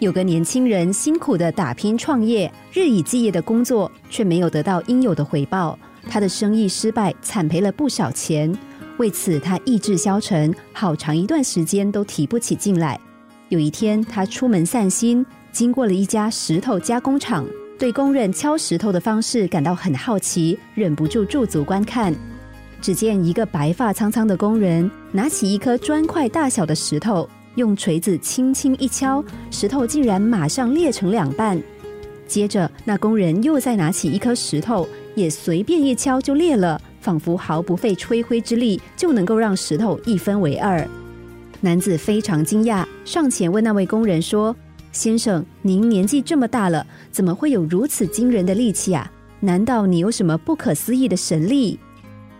有个年轻人辛苦的打拼创业，日以继夜的工作，却没有得到应有的回报。他的生意失败，惨赔了不少钱。为此，他意志消沉，好长一段时间都提不起劲来。有一天，他出门散心，经过了一家石头加工厂，对工人敲石头的方式感到很好奇，忍不住驻足观看。只见一个白发苍苍的工人拿起一颗砖块大小的石头。用锤子轻轻一敲，石头竟然马上裂成两半。接着，那工人又再拿起一颗石头，也随便一敲就裂了，仿佛毫不费吹灰之力就能够让石头一分为二。男子非常惊讶，上前问那位工人说：“先生，您年纪这么大了，怎么会有如此惊人的力气啊？难道你有什么不可思议的神力？”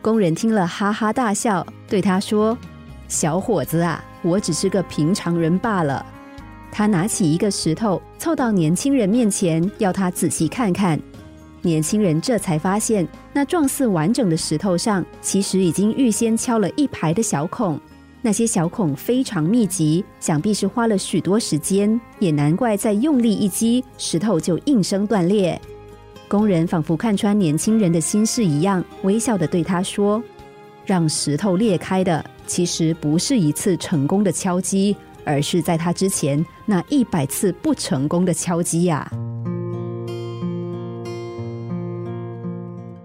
工人听了哈哈大笑，对他说：“小伙子啊。”我只是个平常人罢了。他拿起一个石头，凑到年轻人面前，要他仔细看看。年轻人这才发现，那状似完整的石头上，其实已经预先敲了一排的小孔。那些小孔非常密集，想必是花了许多时间。也难怪再用力一击，石头就应声断裂。工人仿佛看穿年轻人的心事一样，微笑的对他说：“让石头裂开的。”其实不是一次成功的敲击，而是在他之前那一百次不成功的敲击呀。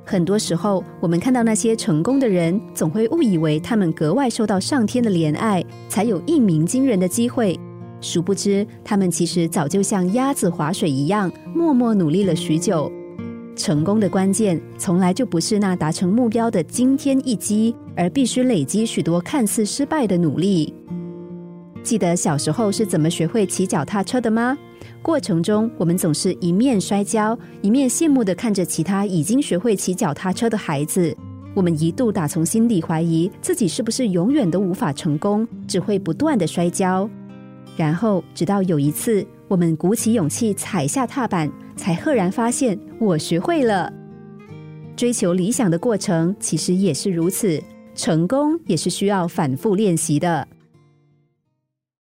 很多时候，我们看到那些成功的人，总会误以为他们格外受到上天的怜爱，才有一鸣惊人的机会。殊不知，他们其实早就像鸭子划水一样，默默努力了许久。成功的关键从来就不是那达成目标的惊天一击，而必须累积许多看似失败的努力。记得小时候是怎么学会骑脚踏车的吗？过程中，我们总是一面摔跤，一面羡慕的看着其他已经学会骑脚踏车的孩子。我们一度打从心底怀疑自己是不是永远都无法成功，只会不断的摔跤。然后，直到有一次，我们鼓起勇气踩下踏板。才赫然发现，我学会了追求理想的过程，其实也是如此。成功也是需要反复练习的。